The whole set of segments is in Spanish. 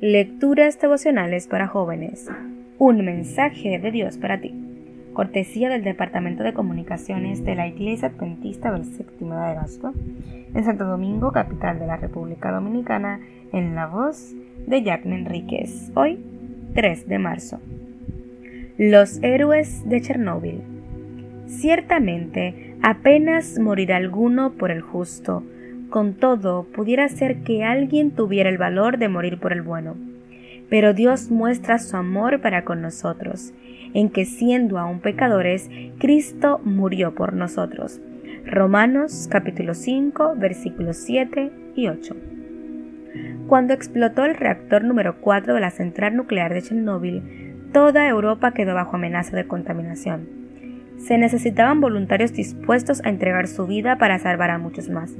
Lecturas devocionales para jóvenes. Un mensaje de Dios para ti. Cortesía del Departamento de Comunicaciones de la Iglesia Adventista del Séptimo de agosto, en Santo Domingo, capital de la República Dominicana, en la voz de Jacqueline Enríquez. Hoy, 3 de marzo. Los héroes de Chernóbil. Ciertamente, apenas morirá alguno por el justo, con todo, pudiera ser que alguien tuviera el valor de morir por el bueno. Pero Dios muestra su amor para con nosotros, en que siendo aún pecadores, Cristo murió por nosotros. Romanos capítulo 5 versículos 7 y 8. Cuando explotó el reactor número 4 de la central nuclear de Chernóbil, toda Europa quedó bajo amenaza de contaminación. Se necesitaban voluntarios dispuestos a entregar su vida para salvar a muchos más.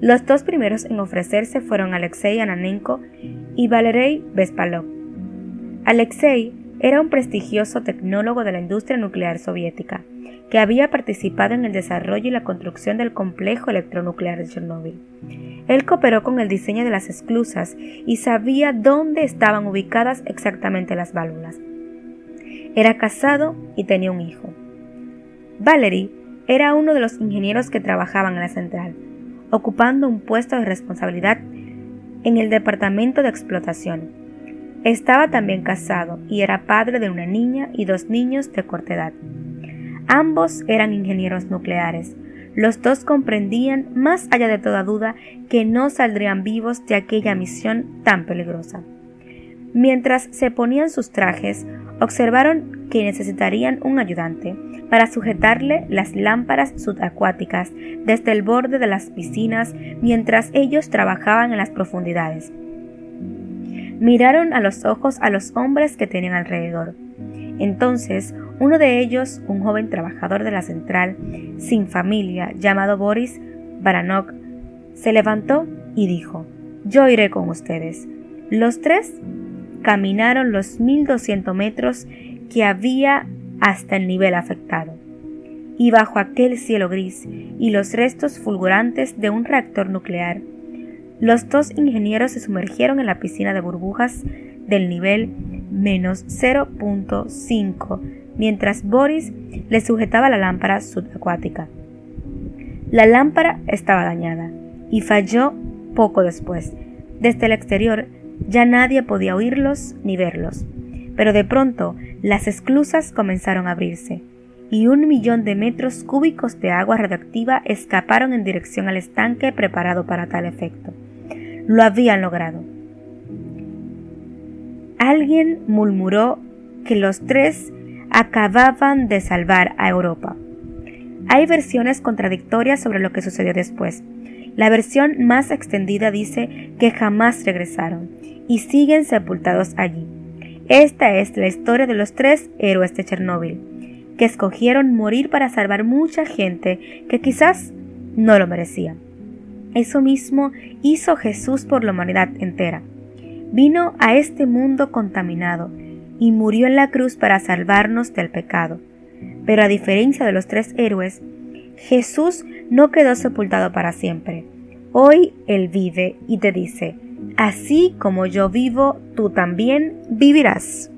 Los dos primeros en ofrecerse fueron Alexei Ananenko y Valery Bespalov. Alexei era un prestigioso tecnólogo de la industria nuclear soviética, que había participado en el desarrollo y la construcción del complejo electronuclear de Chernóbil. Él cooperó con el diseño de las esclusas y sabía dónde estaban ubicadas exactamente las válvulas. Era casado y tenía un hijo. Valery era uno de los ingenieros que trabajaban en la central ocupando un puesto de responsabilidad en el departamento de explotación. Estaba también casado y era padre de una niña y dos niños de corta edad. Ambos eran ingenieros nucleares. Los dos comprendían, más allá de toda duda, que no saldrían vivos de aquella misión tan peligrosa. Mientras se ponían sus trajes, observaron que necesitarían un ayudante para sujetarle las lámparas subacuáticas desde el borde de las piscinas mientras ellos trabajaban en las profundidades. Miraron a los ojos a los hombres que tenían alrededor. Entonces, uno de ellos, un joven trabajador de la central, sin familia, llamado Boris Baranok, se levantó y dijo, Yo iré con ustedes. Los tres caminaron los 1200 metros que había hasta el nivel afectado. Y bajo aquel cielo gris y los restos fulgurantes de un reactor nuclear, los dos ingenieros se sumergieron en la piscina de burbujas del nivel menos 0.5 mientras Boris le sujetaba la lámpara subacuática. La lámpara estaba dañada y falló poco después. Desde el exterior ya nadie podía oírlos ni verlos. Pero de pronto las esclusas comenzaron a abrirse y un millón de metros cúbicos de agua radioactiva escaparon en dirección al estanque preparado para tal efecto. Lo habían logrado. Alguien murmuró que los tres acababan de salvar a Europa. Hay versiones contradictorias sobre lo que sucedió después. La versión más extendida dice que jamás regresaron y siguen sepultados allí. Esta es la historia de los tres héroes de Chernóbil, que escogieron morir para salvar mucha gente que quizás no lo merecía. Eso mismo hizo Jesús por la humanidad entera. Vino a este mundo contaminado y murió en la cruz para salvarnos del pecado. Pero a diferencia de los tres héroes, Jesús no quedó sepultado para siempre. Hoy Él vive y te dice, Así como yo vivo, tú también vivirás.